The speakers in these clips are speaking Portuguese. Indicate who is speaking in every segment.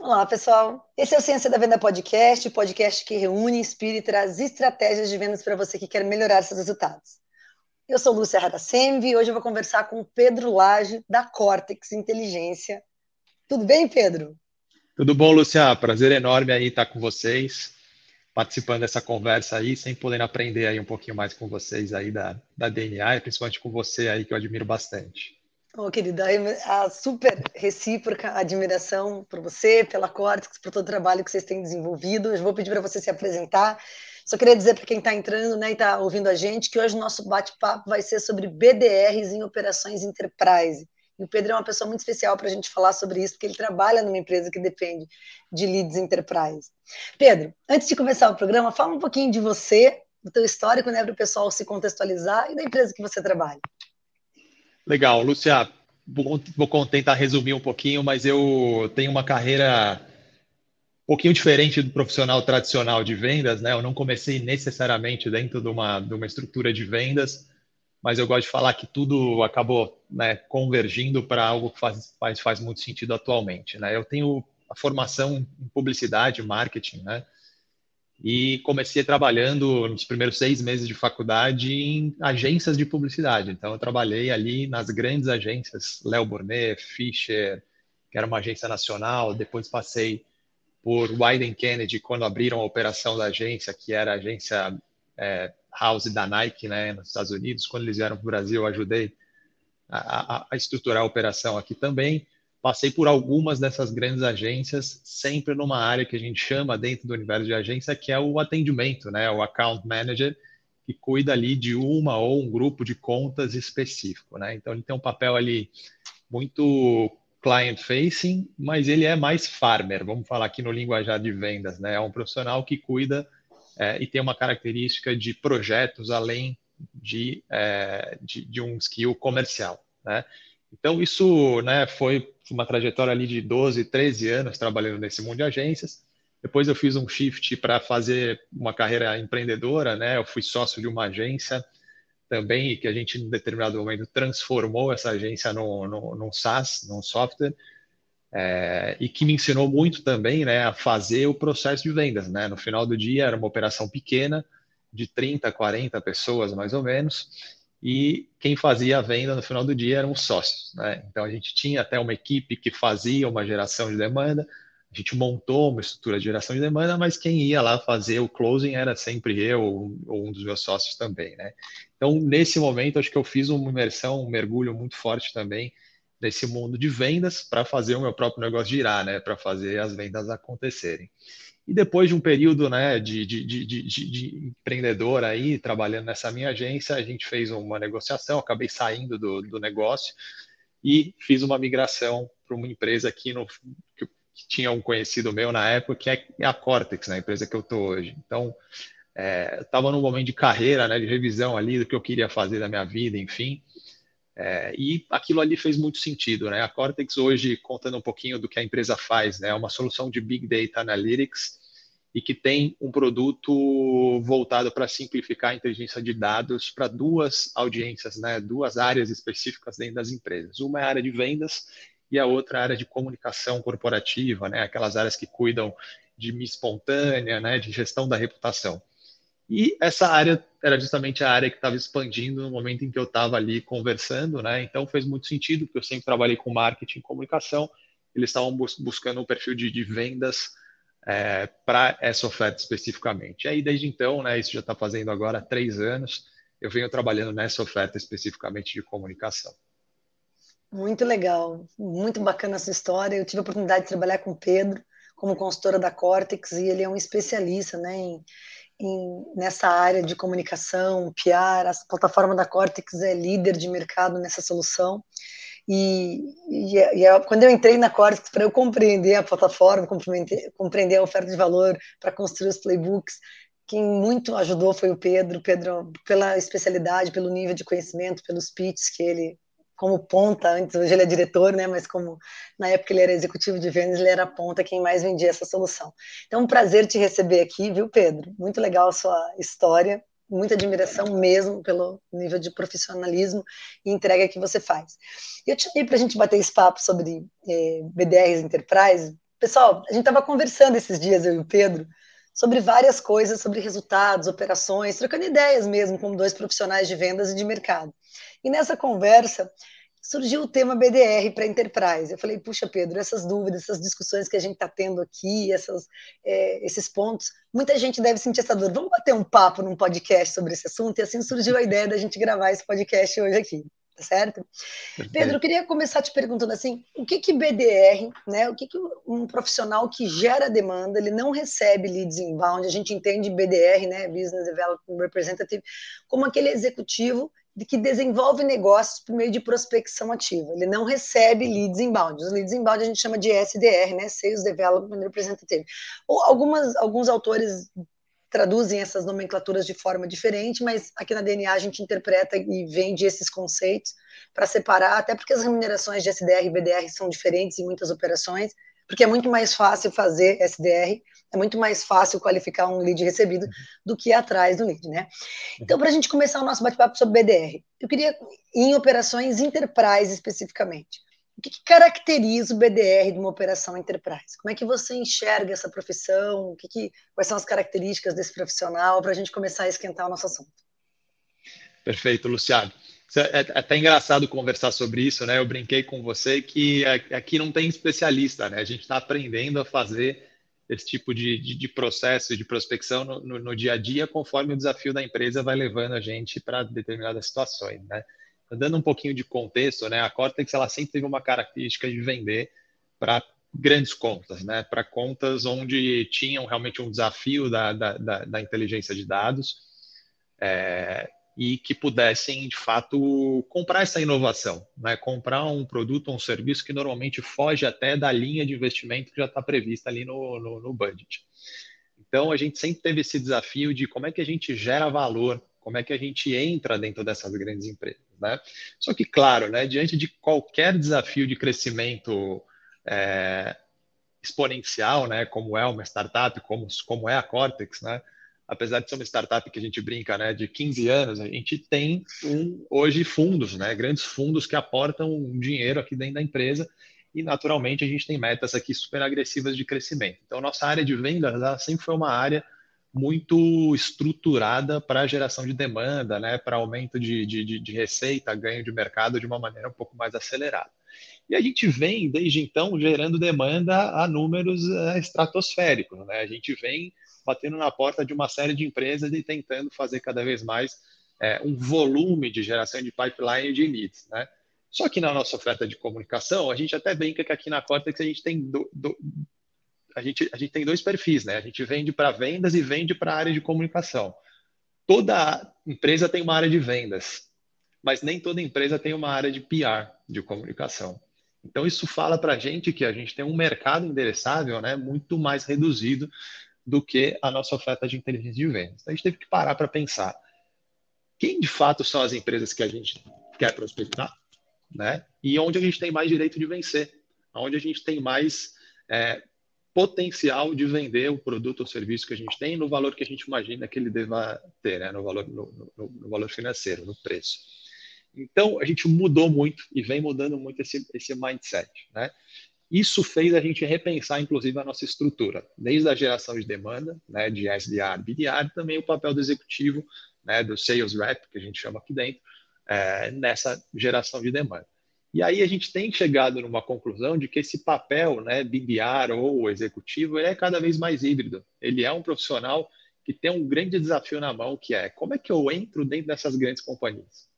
Speaker 1: Olá, pessoal. Esse é o Ciência da Venda Podcast, o podcast que reúne, inspira e traz estratégias de vendas para você que quer melhorar seus resultados. Eu sou Lúcia Radacemvi e hoje eu vou conversar com o Pedro Lage, da Cortex Inteligência. Tudo bem, Pedro?
Speaker 2: Tudo bom, Lúcia? Prazer enorme aí estar com vocês, participando dessa conversa aí, sem poder aprender aí um pouquinho mais com vocês aí da, da DNA, principalmente com você aí, que eu admiro bastante.
Speaker 1: Oh, querida, a super recíproca admiração por você, pela Cortex, por todo o trabalho que vocês têm desenvolvido. Eu vou pedir para você se apresentar. Só queria dizer para quem está entrando né, e está ouvindo a gente que hoje o nosso bate-papo vai ser sobre BDRs em operações enterprise. E o Pedro é uma pessoa muito especial para a gente falar sobre isso, porque ele trabalha numa empresa que depende de leads enterprise. Pedro, antes de começar o programa, fala um pouquinho de você, do teu histórico, né, para o pessoal se contextualizar e da empresa que você trabalha.
Speaker 2: Legal, Lúcia, vou, tentar resumir um pouquinho, mas eu tenho uma carreira um pouquinho diferente do profissional tradicional de vendas, né? Eu não comecei necessariamente dentro de uma, de uma estrutura de vendas, mas eu gosto de falar que tudo acabou né, convergindo para algo que faz, faz, faz muito sentido atualmente, né? Eu tenho a formação em publicidade, marketing, né? E comecei trabalhando nos primeiros seis meses de faculdade em agências de publicidade. Então, eu trabalhei ali nas grandes agências, Léo Burnet, Fischer, que era uma agência nacional. Depois passei por Wyden Kennedy, quando abriram a operação da agência, que era a agência é, house da Nike, né, nos Estados Unidos. Quando eles vieram para o Brasil, eu ajudei a, a, a estruturar a operação aqui também passei por algumas dessas grandes agências, sempre numa área que a gente chama dentro do universo de agência, que é o atendimento, né? O account manager, que cuida ali de uma ou um grupo de contas específico, né? Então ele tem um papel ali muito client facing, mas ele é mais farmer, vamos falar aqui no linguajar de vendas, né? É um profissional que cuida é, e tem uma característica de projetos além de, é, de, de um skill comercial, né? Então, isso né, foi uma trajetória ali de 12, 13 anos trabalhando nesse mundo de agências. Depois eu fiz um shift para fazer uma carreira empreendedora, né? Eu fui sócio de uma agência também, que a gente, em determinado momento, transformou essa agência num, num, num SaaS, num software, é, e que me ensinou muito também né, a fazer o processo de vendas. Né? No final do dia, era uma operação pequena, de 30, 40 pessoas, mais ou menos, e quem fazia a venda no final do dia eram os sócios. Né? Então a gente tinha até uma equipe que fazia uma geração de demanda, a gente montou uma estrutura de geração de demanda, mas quem ia lá fazer o closing era sempre eu ou um dos meus sócios também. Né? Então nesse momento acho que eu fiz uma imersão, um mergulho muito forte também nesse mundo de vendas para fazer o meu próprio negócio girar, né? para fazer as vendas acontecerem. E depois de um período né, de, de, de, de, de empreendedor aí, trabalhando nessa minha agência, a gente fez uma negociação, acabei saindo do, do negócio e fiz uma migração para uma empresa aqui no, que, que, tinha um conhecido meu na época, que é a Cortex, né, a empresa que eu estou hoje. Então, estava é, num momento de carreira, né, de revisão ali do que eu queria fazer da minha vida, enfim. É, e aquilo ali fez muito sentido, né? A Cortex hoje, contando um pouquinho do que a empresa faz, né? É uma solução de Big Data Analytics e que tem um produto voltado para simplificar a inteligência de dados para duas audiências, né? Duas áreas específicas dentro das empresas. Uma é a área de vendas e a outra é a área de comunicação corporativa, né? Aquelas áreas que cuidam de espontânea, né? De gestão da reputação. E essa área era justamente a área que estava expandindo no momento em que eu estava ali conversando, né? Então fez muito sentido, porque eu sempre trabalhei com marketing e comunicação. Eles estavam bus buscando um perfil de, de vendas é, para essa oferta especificamente. E aí, desde então, né, isso já está fazendo agora três anos, eu venho trabalhando nessa oferta especificamente de comunicação.
Speaker 1: Muito legal, muito bacana essa história. Eu tive a oportunidade de trabalhar com o Pedro como consultora da Cortex e ele é um especialista né, em em, nessa área de comunicação, PR, a plataforma da Cortex é líder de mercado nessa solução. E, e, e quando eu entrei na Cortex, para eu compreender a plataforma, compreender, compreender a oferta de valor, para construir os playbooks, quem muito ajudou foi o Pedro, Pedro pela especialidade, pelo nível de conhecimento, pelos pitches que ele como ponta antes, hoje ele é diretor, né, mas como na época ele era executivo de vendas, ele era ponta quem mais vendia essa solução. Então, um prazer te receber aqui, viu, Pedro? Muito legal a sua história, muita admiração mesmo pelo nível de profissionalismo e entrega que você faz. Eu te para a gente bater esse papo sobre eh, BDRs Enterprise, Pessoal, a gente estava conversando esses dias, eu e o Pedro, sobre várias coisas, sobre resultados, operações, trocando ideias mesmo com dois profissionais de vendas e de mercado. E nessa conversa surgiu o tema BDR para Enterprise. Eu falei, puxa, Pedro, essas dúvidas, essas discussões que a gente está tendo aqui, essas, é, esses pontos, muita gente deve sentir essa dor. Vamos bater um papo num podcast sobre esse assunto? E assim surgiu a ideia da gente gravar esse podcast hoje aqui tá certo? Pedro, eu queria começar te perguntando assim, o que que BDR, né, o que que um profissional que gera demanda, ele não recebe leads inbound, a gente entende BDR, né, Business Development Representative, como aquele executivo que desenvolve negócios por meio de prospecção ativa. Ele não recebe leads inbound. Os leads inbound a gente chama de SDR, né, Sales Development Representative. Ou algumas, alguns autores traduzem essas nomenclaturas de forma diferente, mas aqui na DNA a gente interpreta e vende esses conceitos para separar, até porque as remunerações de SDR e BDR são diferentes em muitas operações, porque é muito mais fácil fazer SDR, é muito mais fácil qualificar um lead recebido do que ir atrás do lead, né? Então, para a gente começar o nosso bate-papo sobre BDR, eu queria, em operações enterprise especificamente, o que, que, caracteriza o BDR de uma operação enterprise? Como é que você enxerga essa profissão? O que que, quais são as características desse profissional para a gente começar a esquentar o nosso assunto?
Speaker 2: Perfeito, Luciano. É, é até engraçado conversar sobre isso, né? Eu brinquei com você que aqui não tem especialista, né? A gente está aprendendo a fazer esse tipo de, de, de processo de prospecção no, no, no, dia a dia, conforme o desafio da empresa vai levando a gente para determinadas situações, né? Dando um pouquinho de contexto, né, a Cortex ela sempre teve uma característica de vender para grandes contas, né, para contas onde tinham realmente um desafio da, da, da, da inteligência de dados é, e que pudessem, de fato, comprar essa inovação, né, comprar um produto ou um serviço que normalmente foge até da linha de investimento que já está prevista ali no, no, no budget. Então, a gente sempre teve esse desafio de como é que a gente gera valor como é que a gente entra dentro dessas grandes empresas, né? Só que, claro, né, diante de qualquer desafio de crescimento é, exponencial, né, como é uma startup, como, como é a Cortex, né, apesar de ser uma startup que a gente brinca, né, de 15 anos, a gente tem um, hoje fundos, né, grandes fundos que aportam dinheiro aqui dentro da empresa e naturalmente a gente tem metas aqui super agressivas de crescimento. Então nossa área de vendas sempre foi uma área muito estruturada para geração de demanda, né, para aumento de, de, de, receita, ganho de mercado de uma maneira um pouco mais acelerada. E a gente vem, desde então, gerando demanda a números é, estratosféricos. Né? A gente vem batendo na porta de uma série de empresas e tentando fazer cada vez mais é, um volume de geração de pipeline de leads. Né? Só que na nossa oferta de comunicação, a gente até brinca que aqui na Cortex a gente tem do, do, a gente, a gente tem dois perfis, né? A gente vende para vendas e vende para a área de comunicação. Toda empresa tem uma área de vendas, mas nem toda empresa tem uma área de PR, de comunicação. Então, isso fala para a gente que a gente tem um mercado endereçável né, muito mais reduzido do que a nossa oferta de inteligência de vendas. Então, a gente teve que parar para pensar quem de fato são as empresas que a gente quer prospectar, né? E onde a gente tem mais direito de vencer, onde a gente tem mais é, potencial de vender o produto ou serviço que a gente tem no valor que a gente imagina que ele deva ter, né? no, valor, no, no, no valor financeiro, no preço. Então, a gente mudou muito e vem mudando muito esse, esse mindset. Né? Isso fez a gente repensar, inclusive, a nossa estrutura, desde a geração de demanda, né, de SDR, BDR, também o papel do executivo, né, do sales rep, que a gente chama aqui dentro, é, nessa geração de demanda. E aí a gente tem chegado numa conclusão de que esse papel, né, BDR ou executivo, ele é cada vez mais híbrido. Ele é um profissional que tem um grande desafio na mão, que é como é que eu entro dentro dessas grandes companhias?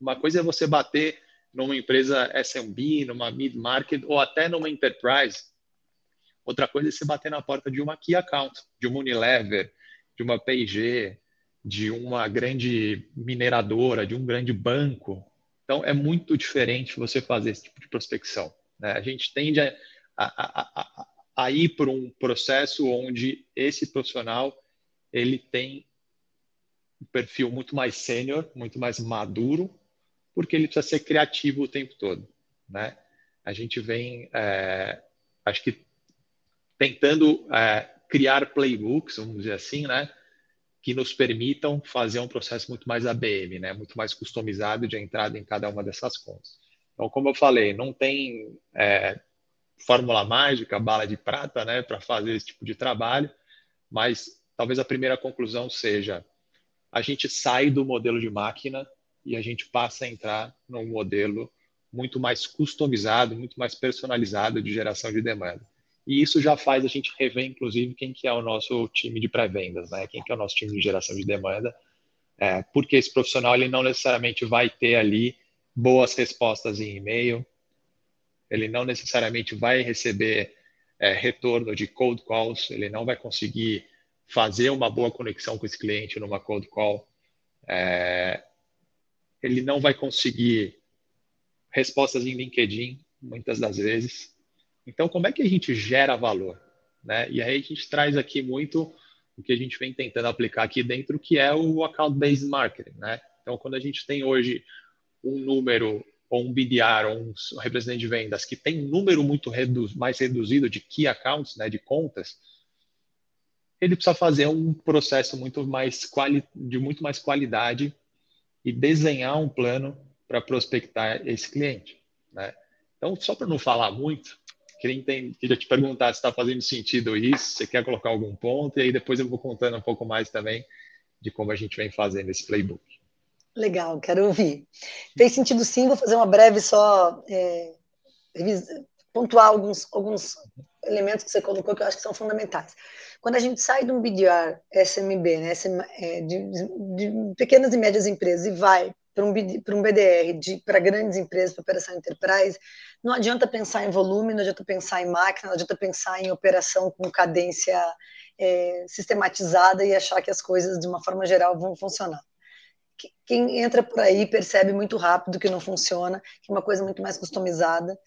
Speaker 2: Uma coisa é você bater numa empresa SMB, numa mid-market ou até numa enterprise. Outra coisa é você bater na porta de uma key account, de uma Unilever, de uma P&G, de uma grande mineradora, de um grande banco. Então, é muito diferente você fazer esse tipo de prospecção. Né? A gente tende a, a, a, a ir por um processo onde esse profissional ele tem um perfil muito mais sênior, muito mais maduro, porque ele precisa ser criativo o tempo todo. Né? A gente vem, é, acho que, tentando é, criar playbooks, vamos dizer assim, né? Que nos permitam fazer um processo muito mais ABM, né? muito mais customizado de entrada em cada uma dessas contas. Então, como eu falei, não tem é, fórmula mágica, bala de prata, né, para fazer esse tipo de trabalho, mas talvez a primeira conclusão seja a gente sai do modelo de máquina e a gente passa a entrar num modelo muito mais customizado, muito mais personalizado de geração de demanda. E isso já faz a gente rever, inclusive, quem que é o nosso time de pré-vendas, né? Quem que é o nosso time de geração de demanda, é, porque esse profissional ele não necessariamente vai ter ali boas respostas em e-mail, ele não necessariamente vai receber é, retorno de cold calls, ele não vai conseguir fazer uma boa conexão com esse cliente numa cold call, é, ele não vai conseguir respostas em LinkedIn, muitas das vezes. Então, como é que a gente gera valor? Né? E aí a gente traz aqui muito o que a gente vem tentando aplicar aqui dentro, que é o account-based marketing. Né? Então, quando a gente tem hoje um número ou um BDR, ou um representante de vendas que tem um número muito redu mais reduzido de key accounts, né, de contas, ele precisa fazer um processo muito mais de muito mais qualidade e desenhar um plano para prospectar esse cliente. Né? Então, só para não falar muito, queria, queria te perguntar se está fazendo sentido isso, você quer colocar algum ponto, e aí depois eu vou contando um pouco mais também de como a gente vem fazendo esse playbook.
Speaker 1: Legal, quero ouvir. Fez sentido sim, vou fazer uma breve só, é, pontuar alguns, alguns elementos que você colocou que eu acho que são fundamentais. Quando a gente sai de um BDR SMB, né, é, de, de pequenas e médias empresas, e vai para um, um BDR para grandes empresas, para operação enterprise, não adianta pensar em volume, não adianta pensar em máquina, não adianta pensar em operação com cadência é, sistematizada e achar que as coisas, de uma forma geral, vão funcionar quem entra por aí percebe muito rápido que não funciona, que é uma coisa muito mais customizada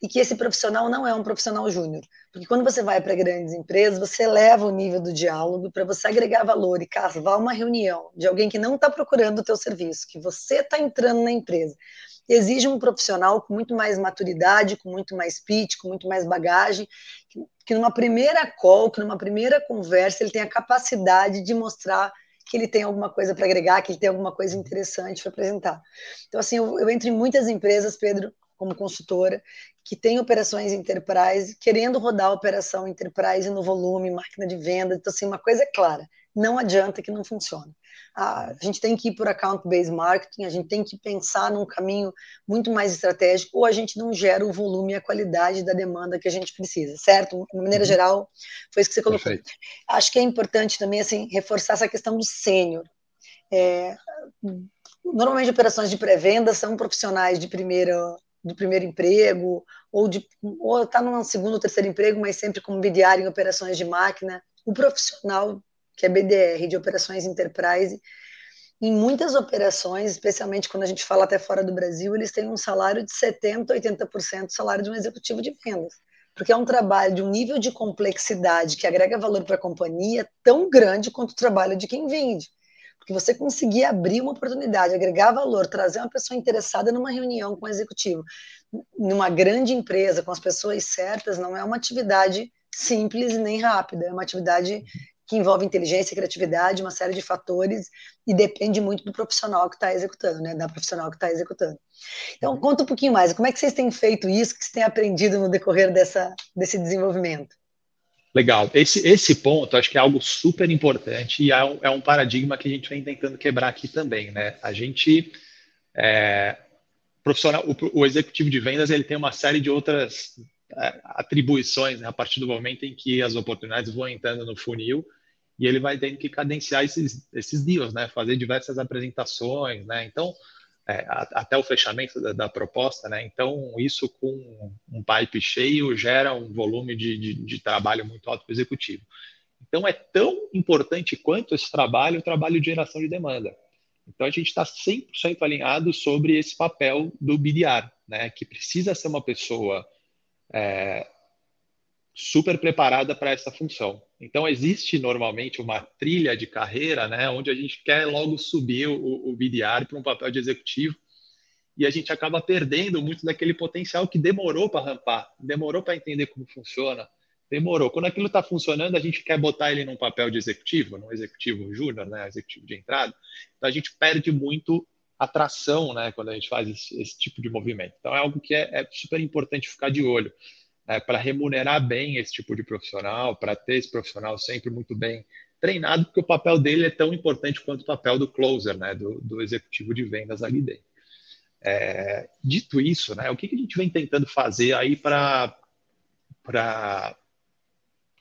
Speaker 1: e que esse profissional não é um profissional júnior. Porque quando você vai para grandes empresas, você eleva o nível do diálogo para você agregar valor e cavar uma reunião de alguém que não está procurando o teu serviço, que você está entrando na empresa. Exige um profissional com muito mais maturidade, com muito mais pitch, com muito mais bagagem, que, que numa primeira call, que numa primeira conversa, ele tem a capacidade de mostrar que ele tem alguma coisa para agregar, que ele tem alguma coisa interessante para apresentar. Então, assim, eu, eu entro em muitas empresas, Pedro, como consultora, que tem operações enterprise, querendo rodar a operação enterprise no volume, máquina de venda. Então, assim, uma coisa é clara: não adianta que não funcione a gente tem que ir por account-based marketing, a gente tem que pensar num caminho muito mais estratégico, ou a gente não gera o volume e a qualidade da demanda que a gente precisa, certo? De maneira uhum. geral, foi isso que você colocou. Perfeito. Acho que é importante também assim, reforçar essa questão do sênior. É, normalmente, operações de pré-venda são profissionais de primeira de primeiro emprego, ou de ou está num segundo ou terceiro emprego, mas sempre como BDR em operações de máquina. O profissional que é BDR, de operações enterprise. Em muitas operações, especialmente quando a gente fala até fora do Brasil, eles têm um salário de 70%, 80% do salário de um executivo de vendas. Porque é um trabalho de um nível de complexidade que agrega valor para a companhia tão grande quanto o trabalho de quem vende. Porque você conseguir abrir uma oportunidade, agregar valor, trazer uma pessoa interessada numa reunião com o executivo, numa grande empresa, com as pessoas certas, não é uma atividade simples nem rápida, é uma atividade que envolve inteligência, criatividade, uma série de fatores e depende muito do profissional que está executando, né? Da profissional que está executando. Então, uhum. conta um pouquinho mais. Como é que vocês têm feito isso? que vocês têm aprendido no decorrer dessa, desse desenvolvimento?
Speaker 2: Legal. Esse, esse ponto acho que é algo super importante e é um, é um paradigma que a gente vem tentando quebrar aqui também, né? A gente é, profissional, o, o, executivo de vendas ele tem uma série de outras é, atribuições né? a partir do momento em que as oportunidades vão entrando no funil e ele vai tendo que cadenciar esses, esses deals, né? Fazer diversas apresentações, né? Então, é, até o fechamento da, da, proposta, né? Então, isso com um pipe cheio gera um volume de, de, de trabalho muito alto para o executivo. Então, é tão importante quanto esse trabalho, o trabalho de geração de demanda. Então, a gente está 100% alinhado sobre esse papel do BDR, né? Que precisa ser uma pessoa é, super preparada para essa função. Então, existe normalmente uma trilha de carreira, né, onde a gente quer logo subir o, o BDR para um papel de executivo e a gente acaba perdendo muito daquele potencial que demorou para rampar, demorou para entender como funciona, demorou. Quando aquilo está funcionando, a gente quer botar ele num papel de executivo, num executivo júnior, né, executivo de entrada. Então, a gente perde muito atração, né, quando a gente faz esse, esse tipo de movimento. Então, é algo que é, é super importante ficar de olho né, para remunerar bem esse tipo de profissional, para ter esse profissional sempre muito bem treinado, porque o papel dele é tão importante quanto o papel do closer, né, do, do executivo de vendas ali dentro. É, dito isso, né, o que, que a gente vem tentando fazer aí para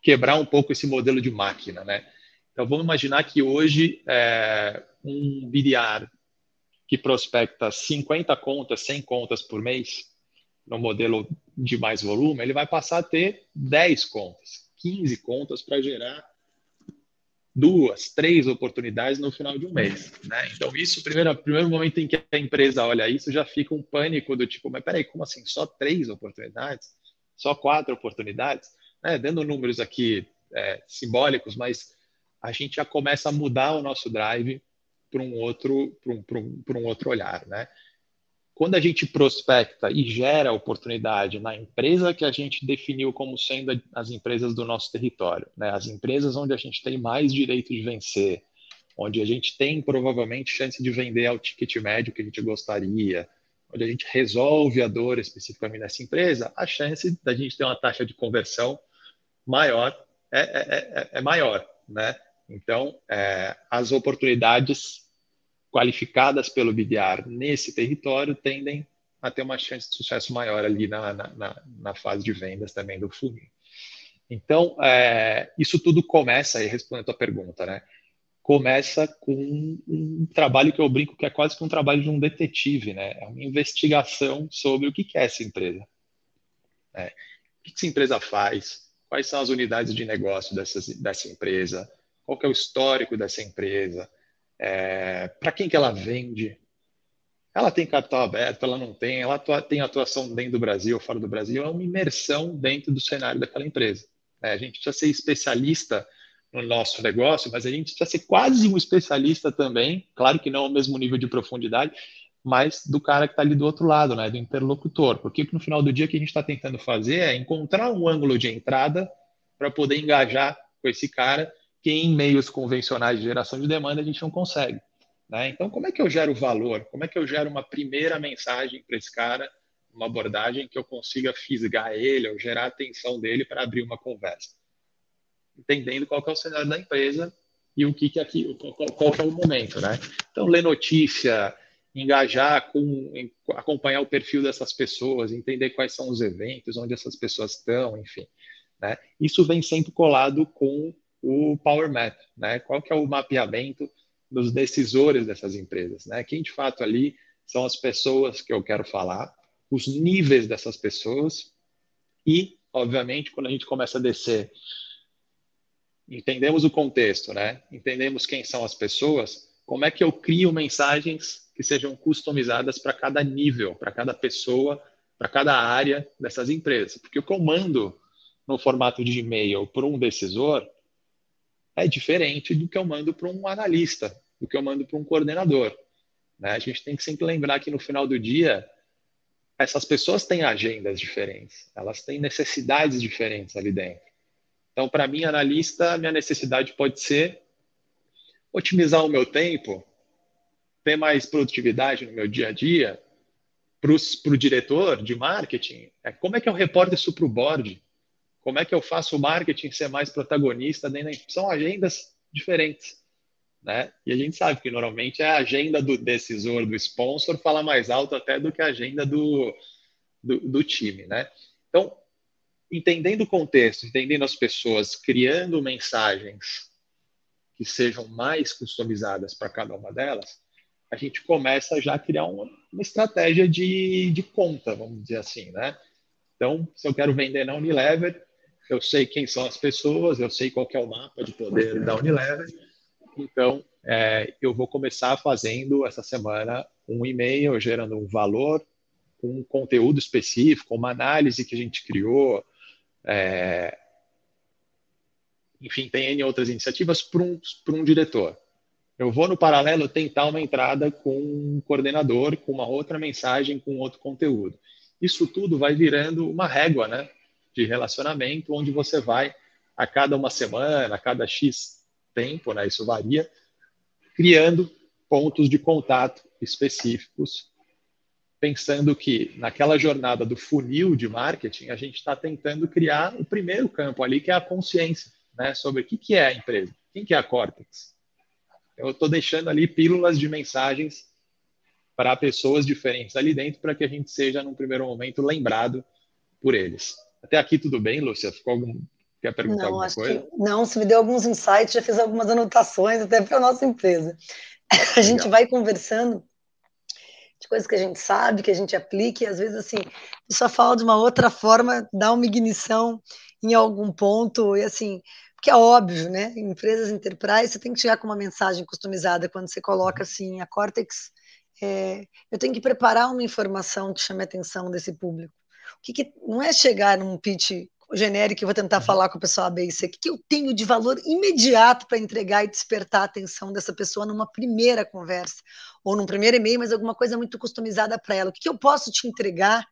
Speaker 2: quebrar um pouco esse modelo de máquina, né? Então vamos imaginar que hoje é, um BDR que prospecta 50 contas, 100 contas por mês, no modelo de mais volume, ele vai passar a ter 10 contas, 15 contas para gerar duas, três oportunidades no final de um mês. Né? Então, isso, primeiro, primeiro momento em que a empresa olha isso, já fica um pânico do tipo, mas peraí, como assim? Só três oportunidades? Só quatro oportunidades? Né? Dando números aqui é, simbólicos, mas a gente já começa a mudar o nosso drive para um outro para um, um, um outro olhar, né? Quando a gente prospecta e gera oportunidade na empresa que a gente definiu como sendo as empresas do nosso território, né? as empresas onde a gente tem mais direito de vencer, onde a gente tem provavelmente chance de vender ao ticket médio que a gente gostaria, onde a gente resolve a dor especificamente nessa empresa, a chance da gente ter uma taxa de conversão maior é, é, é, é maior, né? Então, é, as oportunidades qualificadas pelo BDR nesse território tendem a ter uma chance de sucesso maior ali na, na, na fase de vendas também do funil. Então, é, isso tudo começa, aí respondendo a tua pergunta, né? Começa com um, trabalho que eu brinco que é quase que um trabalho de um detetive, né? É uma investigação sobre o que é essa empresa. É, o que essa empresa faz? Quais são as unidades de negócio dessas, dessa empresa? Qual é o histórico dessa empresa? É, para quem que ela vende, ela tem capital aberto, ela não tem, ela atua, tem atuação dentro do Brasil, fora do Brasil, é uma imersão dentro do cenário daquela empresa. É, a gente precisa ser especialista no nosso negócio, mas a gente precisa ser quase um especialista também, claro que não ao mesmo nível de profundidade, mas do cara que está ali do outro lado, né, do interlocutor, porque no final do dia o que a gente está tentando fazer é encontrar um ângulo de entrada para poder engajar com esse cara que em meios convencionais de geração de demanda a gente não consegue. Né? Então, como é que eu gero valor? Como é que eu gero uma primeira mensagem para esse cara, uma abordagem que eu consiga fisgar ele, ou gerar a atenção dele para abrir uma conversa? Entendendo qual é o cenário da empresa e o que, que aqui, qual, qual é o momento, né? Então, ler notícia, engajar com, acompanhar o perfil dessas pessoas, entender quais são os eventos, onde essas pessoas estão, enfim. Né? Isso vem sempre colado com o Power Map, né? Qual que é o mapeamento dos decisores dessas empresas, né? Quem de fato ali são as pessoas que eu quero falar, os níveis dessas pessoas e, obviamente, quando a gente começa a descer, entendemos o contexto, né? Entendemos quem são as pessoas, como é que eu crio mensagens que sejam customizadas para cada nível, para cada pessoa, para cada área dessas empresas, porque o comando no formato de e-mail para um decisor é diferente do que eu mando para um analista, do que eu mando para um coordenador. Né? A gente tem que sempre lembrar que no final do dia, essas pessoas têm agendas diferentes, elas têm necessidades diferentes ali dentro. Então, para mim, analista, minha necessidade pode ser otimizar o meu tempo, ter mais produtividade no meu dia a dia. Para o diretor de marketing, é como é que eu reporto isso para o board? Como é que eu faço o marketing ser mais protagonista. São agendas diferentes. Né? E a gente sabe que normalmente a agenda do decisor, do sponsor, fala mais alto até do que a agenda do, do, do time. Né? Então, entendendo o contexto, entendendo as pessoas, criando mensagens que sejam mais customizadas para cada uma delas, a gente começa já a criar uma, uma estratégia de, de conta, vamos dizer assim, né? Então, se eu quero vender na Unilever, eu sei quem são as pessoas, eu sei qual é o mapa de poder da Unilever. Então, é, eu vou começar fazendo essa semana um e-mail gerando um valor, um conteúdo específico, uma análise que a gente criou. É, enfim, tem N outras iniciativas para um, um diretor. Eu vou, no paralelo, tentar uma entrada com um coordenador, com uma outra mensagem, com outro conteúdo. Isso tudo vai virando uma régua, né? De relacionamento, onde você vai a cada uma semana, a cada X tempo, né, isso varia, criando pontos de contato específicos pensando que naquela jornada do funil de marketing, a gente está tentando criar o primeiro campo ali, que é a consciência, né, sobre o que, que é a empresa, quem que é a Cortex. Eu estou deixando ali pílulas de mensagens para pessoas diferentes ali dentro, para que a gente seja, num primeiro momento, lembrado por eles. Até aqui tudo bem, Lúcia? Ficou algum... Quer perguntar não, alguma coisa?
Speaker 1: Que, não, você me deu alguns insights, já fiz algumas anotações até para a nossa empresa. A gente vai conversando de coisas que a gente sabe, que a gente aplica, e às vezes, assim, só fala de uma outra forma, dá uma ignição em algum ponto, e assim, porque é óbvio, né? Em empresas enterprise, você tem que chegar com uma mensagem customizada quando você coloca assim, a Cortex, é, eu tenho que preparar uma informação que chame a atenção desse público. O que, que não é chegar num pitch genérico e vou tentar uhum. falar com a pessoa A, B e C. O que eu tenho de valor imediato para entregar e despertar a atenção dessa pessoa numa primeira conversa, ou num primeiro e-mail, mas alguma coisa muito customizada para ela. O que eu posso te entregar?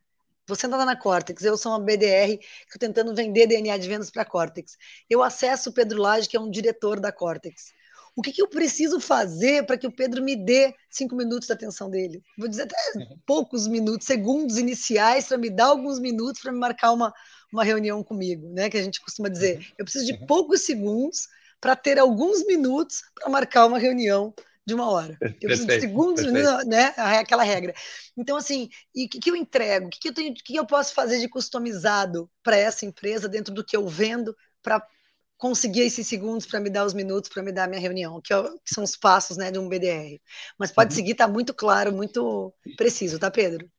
Speaker 1: Você está na Cortex, eu sou uma BDR que estou tentando vender DNA de vendas para a Cortex. Eu acesso o Pedro Lage, que é um diretor da Cortex. O que, que eu preciso fazer para que o Pedro me dê cinco minutos da atenção dele? Vou dizer até poucos minutos, segundos iniciais, para me dar alguns minutos para me marcar uma, uma reunião comigo, né? Que a gente costuma dizer, uhum. eu preciso de uhum. poucos segundos para ter alguns minutos para marcar uma reunião de uma hora. Eu preciso perfeito, de segundos, perfeito. né? Aquela regra. Então, assim, e o que, que, eu entrego? O que, que eu tenho, que eu posso fazer de customizado para essa empresa dentro do que eu vendo para conseguir esses segundos para me dar os minutos para me dar a minha reunião, que, é, que, são os passos né, de um BDR. Mas pode uhum. seguir, está muito claro, muito preciso, tá, Pedro?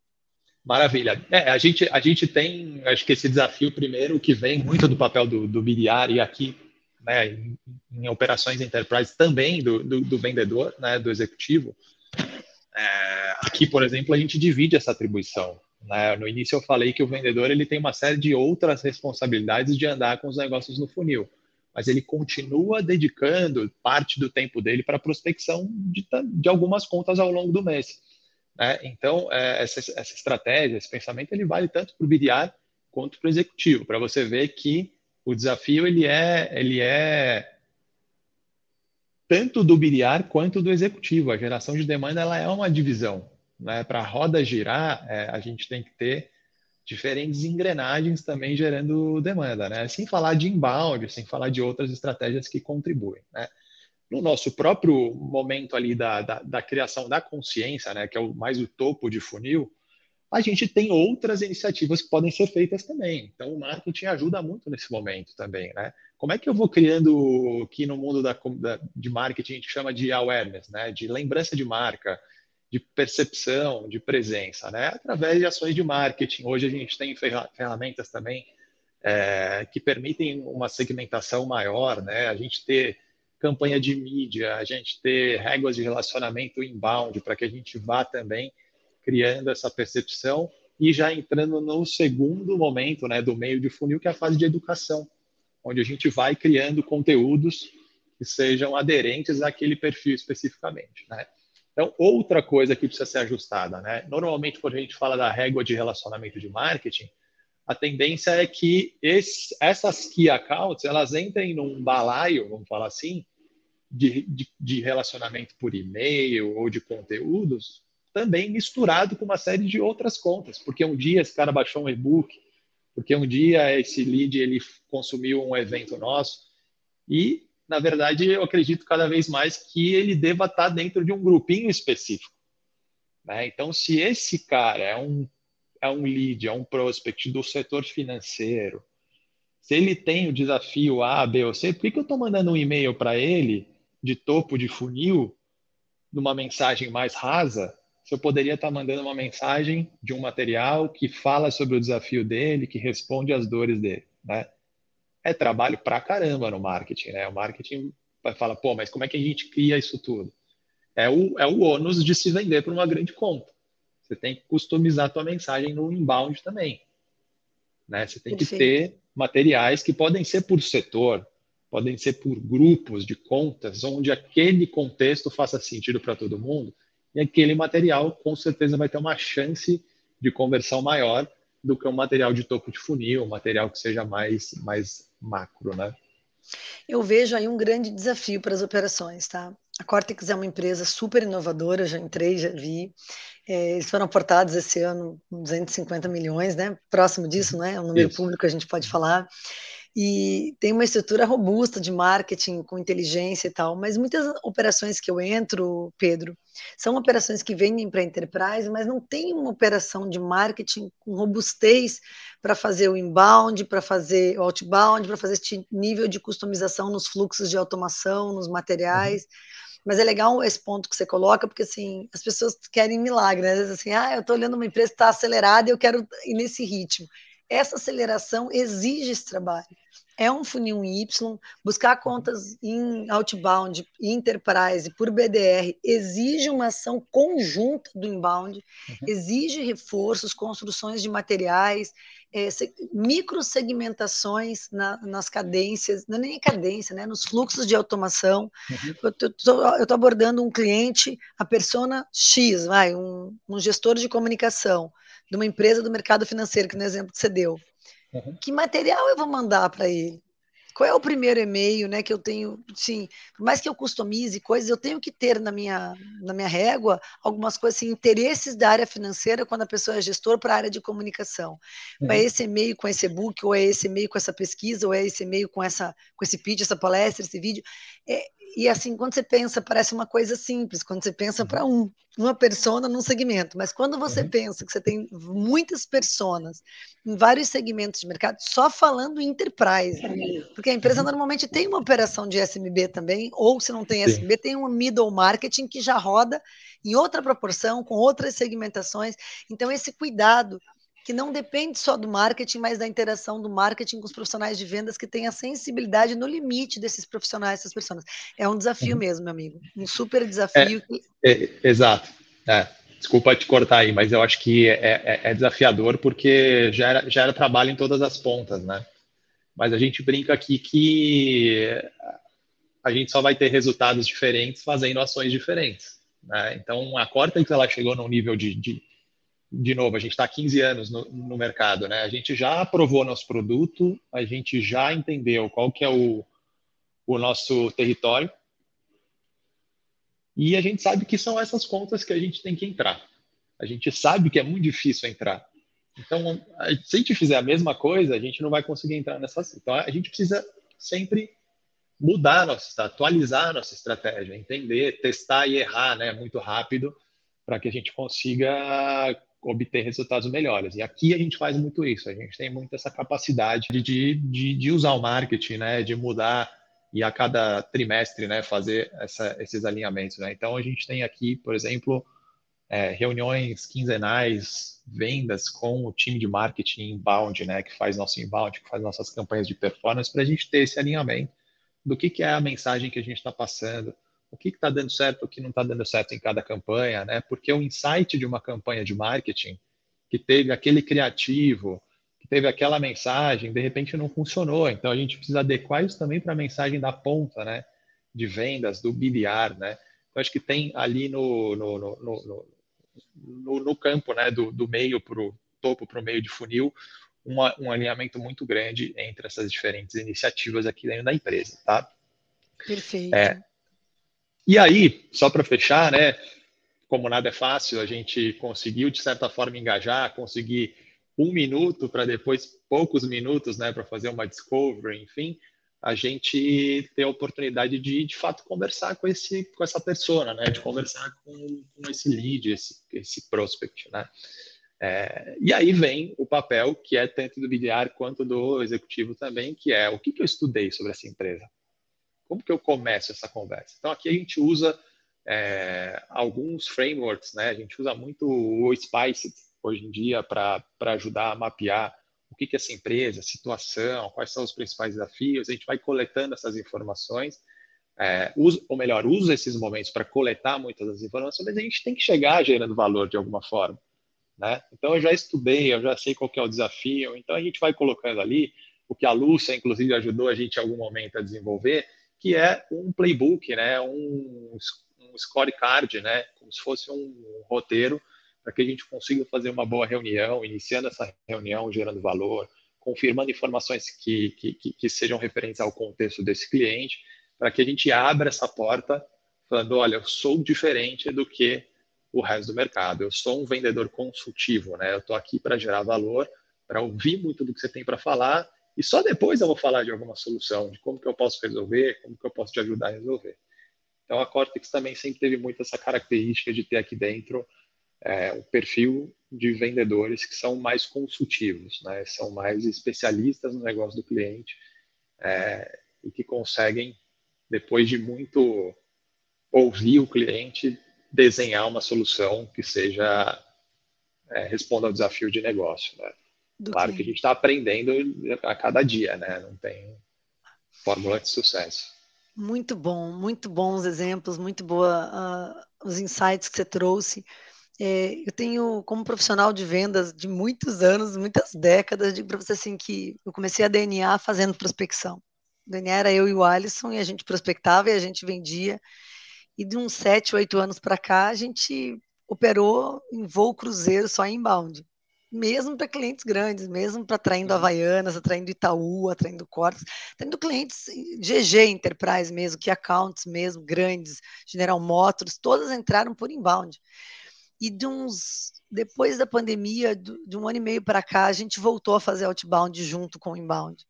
Speaker 2: Maravilha. É, a, gente, a gente tem, acho que esse desafio primeiro que vem muito do papel do, do BDR e aqui né, em, em, operações enterprise também do, do, do vendedor, né, do executivo. É, aqui, por exemplo, a gente divide essa atribuição. Né? No início eu falei que o vendedor ele tem uma série de outras responsabilidades de andar com os negócios no funil, mas ele continua dedicando parte do tempo dele para prospecção de, de algumas contas ao longo do mês. Né? Então, é, essa, essa, estratégia, esse pensamento, ele vale tanto para o BDR quanto para o executivo, para você ver que o desafio ele é, ele é tanto do BDR quanto do executivo. A geração de demanda ela é uma divisão. Né? Para a roda girar, é, a gente tem que ter diferentes engrenagens também gerando demanda, né? Sem falar de inbound, sem falar de outras estratégias que contribuem, né? no nosso próprio momento ali da, da, da, criação da consciência, né, que é o, mais o topo de funil, a gente tem outras iniciativas que podem ser feitas também. Então, o marketing ajuda muito nesse momento também, né? Como é que eu vou criando, aqui no mundo da, da, de marketing, a gente chama de awareness, né? De lembrança de marca, de percepção, de presença, né? Através de ações de marketing. Hoje a gente tem ferramentas também é, que permitem uma segmentação maior, né? A gente ter campanha de mídia, a gente ter réguas de relacionamento inbound, para que a gente vá também criando essa percepção e já entrando no segundo momento né, do meio de funil, que é a fase de educação, onde a gente vai criando conteúdos que sejam aderentes àquele perfil especificamente. Né? Então, outra coisa que precisa ser ajustada. Né? Normalmente, quando a gente fala da régua de relacionamento de marketing, a tendência é que esse, essas key accounts elas entrem num balaio, vamos falar assim, de, de, de relacionamento por e-mail ou de conteúdos, também misturado com uma série de outras contas, porque um dia esse cara baixou um e-book, porque um dia esse lead ele consumiu um evento nosso e na verdade eu acredito cada vez mais que ele deva estar dentro de um grupinho específico. Né? Então, se esse cara é um é um lead, é um prospect do setor financeiro, se ele tem o desafio A, B ou C, por que, que eu estou mandando um e-mail para ele de topo de funil, numa mensagem mais rasa, se eu poderia estar tá mandando uma mensagem de um material que fala sobre o desafio dele, que responde às dores dele, né? É trabalho pra caramba no marketing, né? O marketing vai falar, pô, mas como é que a gente cria isso tudo? É o, é o ônus de se vender para uma grande conta. Você tem que customizar a tua mensagem no inbound também. Né? Você tem Perfeito. que ter materiais que podem ser por setor, podem ser por grupos de contas, onde aquele contexto faça sentido para todo mundo, e aquele material com certeza vai ter uma chance de conversão maior do que um material de topo de funil, um material que seja mais, mais macro, né?
Speaker 1: Eu vejo aí um grande desafio para as operações, tá? A Cortex é uma empresa super inovadora, já entrei, já vi. É, eles foram aportados esse ano 250 milhões, né? Próximo disso, né? É um número Isso. público a gente pode falar e tem uma estrutura robusta de marketing com inteligência e tal, mas muitas operações que eu entro, Pedro, são operações que vendem para a enterprise, mas não tem uma operação de marketing com robustez para fazer o inbound, para fazer o outbound, para fazer este nível de customização nos fluxos de automação, nos materiais. Uhum. Mas é legal esse ponto que você coloca, porque assim, as pessoas querem milagre, né? Às vezes assim, ah, eu estou olhando uma empresa que está acelerada e eu quero ir nesse ritmo. Essa aceleração exige esse trabalho é um funil em Y, buscar contas em outbound, enterprise, por BDR, exige uma ação conjunta do inbound, uhum. exige reforços, construções de materiais, é, microsegmentações na, nas cadências, não é nem cadência, né, nos fluxos de automação. Uhum. Eu estou abordando um cliente, a persona X, vai, um, um gestor de comunicação de uma empresa do mercado financeiro, que no exemplo que você deu. Uhum. Que material eu vou mandar para ele? Qual é o primeiro e-mail, né, que eu tenho, sim, por mais que eu customize coisas, eu tenho que ter na minha, na minha régua algumas coisas, assim, interesses da área financeira quando a pessoa é gestor para a área de comunicação. Uhum. É esse e-mail com esse e-book, ou é esse e-mail com essa pesquisa, ou é esse e-mail com, essa, com esse pitch, essa palestra, esse vídeo. É, e assim, quando você pensa, parece uma coisa simples, quando você pensa para uhum. um, uma persona num segmento, mas quando você uhum. pensa que você tem muitas pessoas em vários segmentos de mercado, só falando enterprise, porque a empresa uhum. normalmente tem uma operação de SMB também, ou se não tem Sim. SMB, tem um middle marketing que já roda em outra proporção, com outras segmentações. Então, esse cuidado que não depende só do marketing, mas da interação do marketing com os profissionais de vendas que têm a sensibilidade no limite desses profissionais, essas pessoas. É um desafio uhum. mesmo, meu amigo. Um super desafio.
Speaker 2: É, é, exato. É, desculpa te cortar aí, mas eu acho que é, é, é desafiador porque gera, gera trabalho em todas as pontas, né? Mas a gente brinca aqui que a gente só vai ter resultados diferentes fazendo ações diferentes. Né? Então, a Cortex ela chegou num nível de, de de novo, a gente está há 15 anos no, no, mercado, né? A gente já aprovou nosso produto, a gente já entendeu qual que é o, o nosso território e a gente sabe que são essas contas que a gente tem que entrar. A gente sabe que é muito difícil entrar. Então, se a gente fizer a mesma coisa, a gente não vai conseguir entrar nessas. Então, a gente precisa sempre mudar nossa, atualizar nossa estratégia, entender, testar e errar, né, muito rápido, para que a gente consiga obter resultados melhores. E aqui a gente faz muito isso, a gente tem muito essa capacidade de, de, de usar o marketing, né, de mudar e a cada trimestre né, fazer essa, esses alinhamentos. Né? Então a gente tem aqui, por exemplo, é, reuniões quinzenais, vendas com o time de marketing inbound, né, que faz nosso inbound, que faz nossas campanhas de performance, para a gente ter esse alinhamento do que, que é a mensagem que a gente está passando, o que está dando certo, o que não está dando certo em cada campanha, né? Porque o insight de uma campanha de marketing que teve aquele criativo, que teve aquela mensagem, de repente não funcionou. Então a gente precisa adequar isso também para a mensagem da ponta, né? De vendas, do biliar, né? Então acho que tem ali no, no, no, no, no campo, né? Do, do meio para o topo para o meio de funil, uma, um alinhamento muito grande entre essas diferentes iniciativas aqui dentro da empresa, tá?
Speaker 1: Perfeito. É,
Speaker 2: e aí, só para fechar, né? Como nada é fácil, a gente conseguiu de certa forma engajar, conseguir um minuto para depois poucos minutos, né, para fazer uma discovery, enfim, a gente ter a oportunidade de de fato conversar com esse com essa persona, né, de conversar com, com esse lead, esse, esse prospect, né. É, e aí vem o papel que é tanto do BDR quanto do executivo também, que é o que, que eu estudei sobre essa empresa, como que eu começo essa conversa? Então, aqui a gente usa é, alguns frameworks, né? A gente usa muito o Spice hoje em dia para ajudar a mapear o que, que é essa empresa, a situação, quais são os principais desafios. A gente vai coletando essas informações, é, usa, ou melhor, usa esses momentos para coletar muitas das informações, mas a gente tem que chegar gerando valor de alguma forma. Né? Então, eu já estudei, eu já sei qual é o desafio, então a gente vai colocando ali o que a Lúcia, inclusive, ajudou a gente em algum momento a desenvolver, que é um playbook, né, um, um scorecard, né, como se fosse um roteiro para que a gente consiga fazer uma boa reunião, iniciando essa reunião, gerando valor, confirmando informações que, que, que sejam referentes ao contexto desse cliente, para que a gente abra essa porta, falando, olha, eu sou diferente do que o resto do mercado. Eu sou um vendedor consultivo, né? Eu estou aqui para gerar valor, para ouvir muito do que você tem para falar e só depois eu vou falar de alguma solução, de como que eu posso resolver, como que eu posso te ajudar a resolver. Então a Cortex também sempre teve muito essa característica de ter aqui dentro é, um perfil de vendedores que são mais consultivos, né? São mais especialistas no negócio do cliente é, e que conseguem depois de muito ouvir o cliente desenhar uma solução que seja é, responda ao desafio de negócio, né? Do claro que a gente está aprendendo a cada dia, né? Não tem fórmula de sucesso.
Speaker 1: Muito bom, muito bons exemplos, muito boa uh, os insights que você trouxe. É, eu tenho, como profissional de vendas de muitos anos, muitas décadas, digo para você assim que eu comecei a DNA fazendo prospecção. O DNA era eu e o Alisson, e a gente prospectava e a gente vendia. E de uns sete, oito anos para cá, a gente operou em voo cruzeiro só em inbound mesmo para clientes grandes, mesmo para atraindo uhum. Havaianas, atraindo Itaú, atraindo Cortes, atraindo clientes GG Enterprise mesmo, que accounts mesmo, grandes, General Motors, todas entraram por inbound. E de uns, depois da pandemia, de um ano e meio para cá, a gente voltou a fazer outbound junto com o inbound.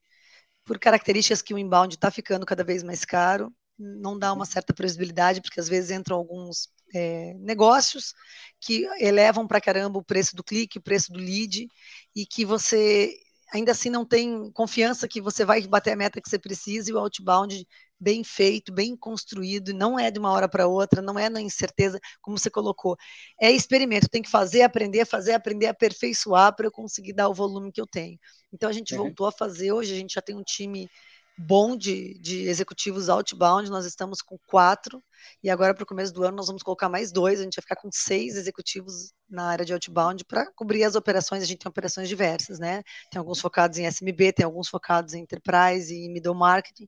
Speaker 1: Por características que o inbound está ficando cada vez mais caro, não dá uma uhum. certa previsibilidade, porque às vezes entram alguns é, negócios que elevam para caramba o preço do clique, o preço do lead, e que você ainda assim não tem confiança que você vai bater a meta que você precisa e o outbound bem feito, bem construído, não é de uma hora para outra, não é na incerteza, como você colocou. É experimento, tem que fazer, aprender, fazer, aprender, aperfeiçoar para eu conseguir dar o volume que eu tenho. Então a gente uhum. voltou a fazer, hoje a gente já tem um time bom de, de executivos outbound, nós estamos com quatro, e agora para o começo do ano nós vamos colocar mais dois, a gente vai ficar com seis executivos na área de outbound para cobrir as operações, a gente tem operações diversas, né? Tem alguns focados em SMB, tem alguns focados em enterprise e middle marketing,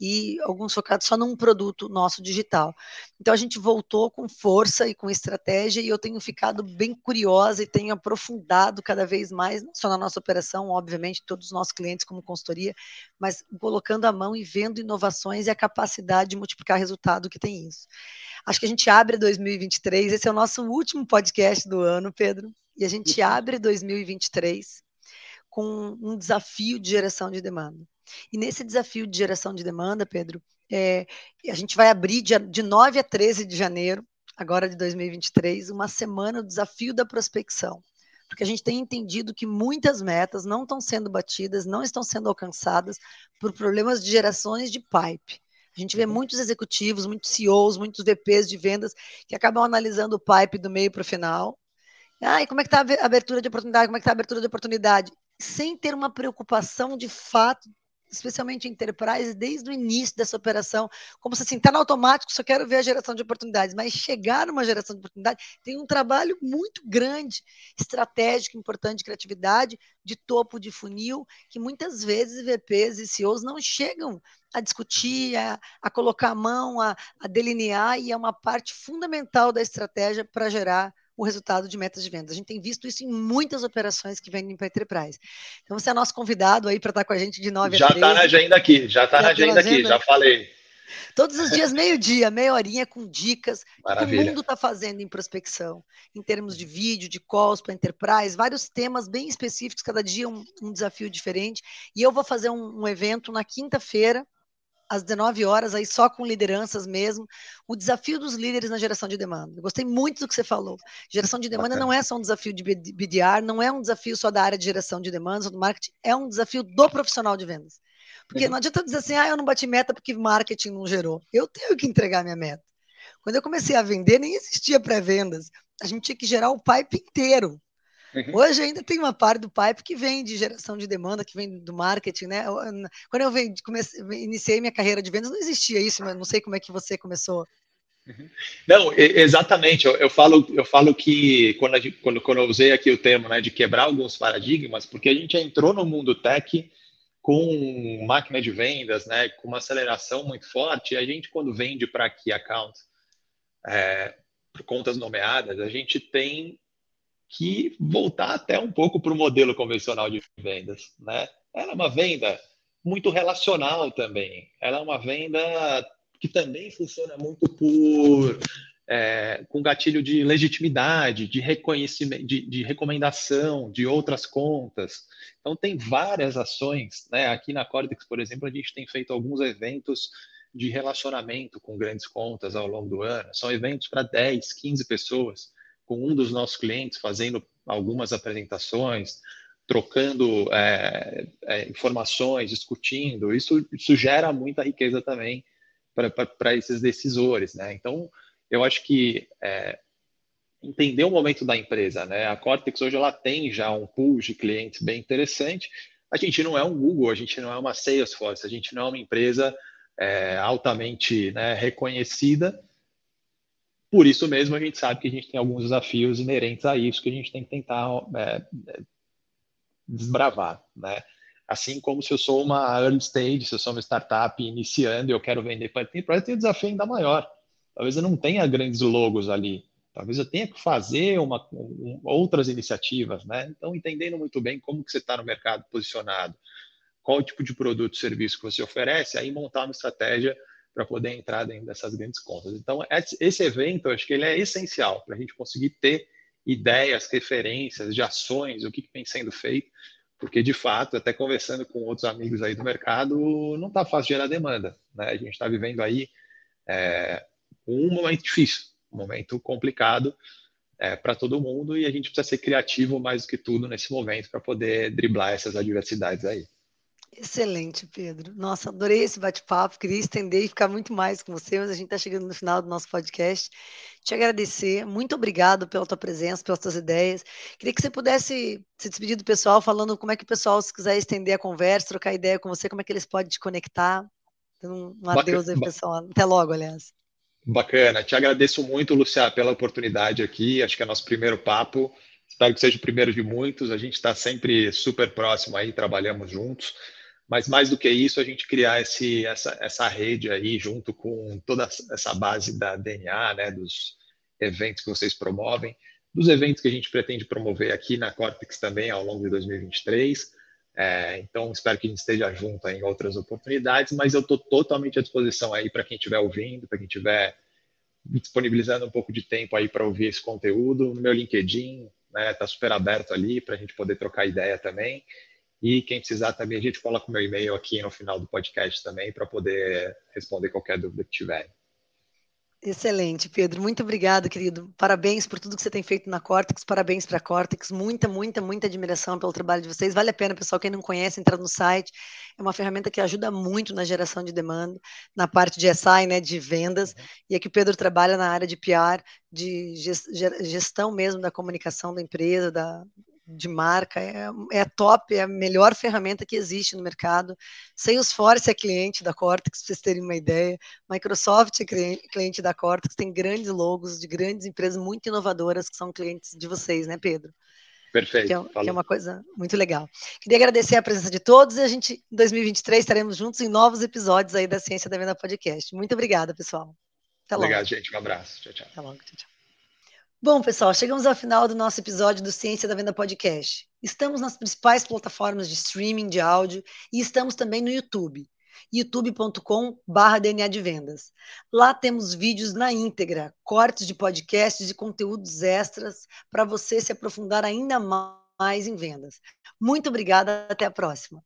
Speaker 1: e alguns focados só num produto nosso digital. Então a gente voltou com força e com estratégia, e eu tenho ficado bem curiosa e tenho aprofundado cada vez mais, não só na nossa operação, obviamente, todos os nossos clientes como consultoria, mas colocando a mão e vendo inovações e a capacidade de multiplicar resultado que tem isso. Acho que a gente abre 2023, esse é o nosso último podcast do ano, Pedro, e a gente uhum. abre 2023 com um desafio de geração de demanda. E nesse desafio de geração de demanda, Pedro, é, a gente vai abrir de, de 9 a 13 de janeiro, agora de 2023, uma semana do desafio da prospecção. Porque a gente tem entendido que muitas metas não estão sendo batidas, não estão sendo alcançadas por problemas de gerações de pipe. A gente vê uhum. muitos executivos, muitos CEOs, muitos VPs de vendas que acabam analisando o pipe do meio para o final. Ah, e como é que está a abertura de oportunidade? Como é que está a abertura de oportunidade? Sem ter uma preocupação de fato especialmente em enterprise, desde o início dessa operação, como se assim, está no automático, só quero ver a geração de oportunidades, mas chegar numa geração de oportunidade tem um trabalho muito grande, estratégico, importante, de criatividade, de topo de funil, que muitas vezes VPs e CEOs não chegam a discutir, a, a colocar a mão, a, a delinear, e é uma parte fundamental da estratégia para gerar o resultado de metas de vendas. A gente tem visto isso em muitas operações que vendem para Enterprise. Então, você é nosso convidado aí para estar com a gente de 9
Speaker 2: já
Speaker 1: a 13.
Speaker 2: Já está na agenda aqui, já está na agenda, agenda aqui, já falei.
Speaker 1: Todos os dias, meio-dia, meia horinha com dicas Maravilha. que o mundo está fazendo em prospecção, em termos de vídeo, de calls para enterprise, vários temas bem específicos, cada dia um, um desafio diferente. E eu vou fazer um, um evento na quinta-feira, às 19 horas, aí só com lideranças mesmo, o desafio dos líderes na geração de demanda. Eu gostei muito do que você falou. Geração de demanda Bacana. não é só um desafio de BDR, não é um desafio só da área de geração de demandas ou do marketing, é um desafio do profissional de vendas. Porque uhum. não adianta dizer assim, ah, eu não bati meta porque marketing não gerou. Eu tenho que entregar minha meta. Quando eu comecei a vender, nem existia pré-vendas. A gente tinha que gerar o pipe inteiro. Uhum. Hoje ainda tem uma parte do pipe que vem de geração de demanda, que vem do marketing, né? Quando eu vem, comecei, iniciei minha carreira de vendas, não existia isso, mas não sei como é que você começou.
Speaker 2: Uhum. Não, exatamente. Eu, eu, falo, eu falo que quando, gente, quando, quando eu usei aqui o termo né, de quebrar alguns paradigmas, porque a gente entrou no mundo tech com máquina de vendas, né, com uma aceleração muito forte, e a gente, quando vende para key account, é, por contas nomeadas, a gente tem que voltar até um pouco para o modelo convencional de vendas. Né? Ela é uma venda muito relacional também. Ela é uma venda que também funciona muito por é, com gatilho de legitimidade, de reconhecimento, de, de, recomendação de outras contas. Então, tem várias ações. Né? Aqui na Cortex, por exemplo, a gente tem feito alguns eventos de relacionamento com grandes contas ao longo do ano. São eventos para 10, 15 pessoas, com um dos nossos clientes fazendo algumas apresentações, trocando é, é, informações, discutindo. Isso, isso gera muita riqueza também para esses decisores. Né? Então, eu acho que é, entender o momento da empresa, né? A Cortex hoje ela tem já um pool de clientes bem interessante. A gente não é um Google, a gente não é uma Salesforce, a gente não é uma empresa é, altamente né, reconhecida. Por isso mesmo, a gente sabe que a gente tem alguns desafios inerentes a isso que a gente tem que tentar é, desbravar, né? Assim como se eu sou uma early stage, se eu sou uma startup iniciando e eu quero vender para enterprise, tem um desafio ainda maior Talvez eu não tenha grandes logos ali. Talvez eu tenha que fazer uma, um, outras iniciativas, né? Então, entendendo muito bem como que você está no mercado posicionado, qual tipo de produto, serviço que você oferece, aí montar uma estratégia para poder entrar dentro dessas grandes contas. Então, esse evento, acho que ele é essencial para a gente conseguir ter ideias, referências de ações, o que, que vem sendo feito, porque, de fato, até conversando com outros amigos aí do mercado, não está fácil gerar demanda. Né? A gente está vivendo aí é, um momento difícil, um momento complicado é, para todo mundo e a gente precisa ser criativo mais do que tudo nesse momento para poder driblar essas adversidades aí.
Speaker 1: Excelente, Pedro. Nossa, adorei esse bate-papo. Queria estender e ficar muito mais com você, mas a gente está chegando no final do nosso podcast. Te agradecer. Muito obrigado pela tua presença, pelas tuas ideias. Queria que você pudesse se despedir do pessoal, falando como é que o pessoal, se quiser estender a conversa, trocar ideia com você, como é que eles podem te conectar. Um, um adeus aí, pessoal. Até logo, aliás.
Speaker 2: Bacana. Te agradeço muito, Lucia, pela oportunidade aqui. Acho que é nosso primeiro papo. Espero que seja o primeiro de muitos. A gente está sempre super próximo aí, trabalhamos juntos. Mas mais do que isso, a gente criar esse, essa, essa rede aí, junto com toda essa base da DNA, né, dos eventos que vocês promovem, dos eventos que a gente pretende promover aqui na Cortex também ao longo de 2023. É, então, espero que a gente esteja junto em outras oportunidades, mas eu estou totalmente à disposição aí para quem estiver ouvindo, para quem estiver disponibilizando um pouco de tempo aí para ouvir esse conteúdo. No meu LinkedIn, né, tá super aberto ali para a gente poder trocar ideia também. E quem precisar também, a gente coloca o meu e-mail aqui no final do podcast também para poder responder qualquer dúvida que tiver.
Speaker 1: Excelente, Pedro. Muito obrigado, querido. Parabéns por tudo que você tem feito na Cortex. Parabéns para a Cortex. Muita, muita, muita admiração pelo trabalho de vocês. Vale a pena, pessoal, quem não conhece, entrar no site. É uma ferramenta que ajuda muito na geração de demanda, na parte de SI, né, de vendas. Uhum. E aqui o Pedro trabalha na área de PR, de gestão mesmo da comunicação da empresa, da, de marca, é, é top, é a melhor ferramenta que existe no mercado. Salesforce é cliente da Cortex, para vocês terem uma ideia. Microsoft é cliente da Cortex, tem grandes logos de grandes empresas muito inovadoras que são clientes de vocês, né, Pedro?
Speaker 2: Perfeito.
Speaker 1: Que é, que é, uma coisa muito legal. Queria agradecer a presença de todos e a gente, em 2023, estaremos juntos em novos episódios aí da Ciência da Venda Podcast. Muito obrigada, pessoal.
Speaker 2: Até logo. Obrigado, gente. Um abraço. Tchau, tchau. Até logo. Tchau, tchau.
Speaker 1: Bom, pessoal, chegamos ao final do nosso episódio do Ciência da Venda Podcast. Estamos nas principais plataformas de streaming de áudio e estamos também no YouTube, youtube.com.br DNA de Vendas. Lá temos vídeos na íntegra, cortes de podcasts e conteúdos extras para você se aprofundar ainda mais em vendas. Muito obrigada, até a próxima.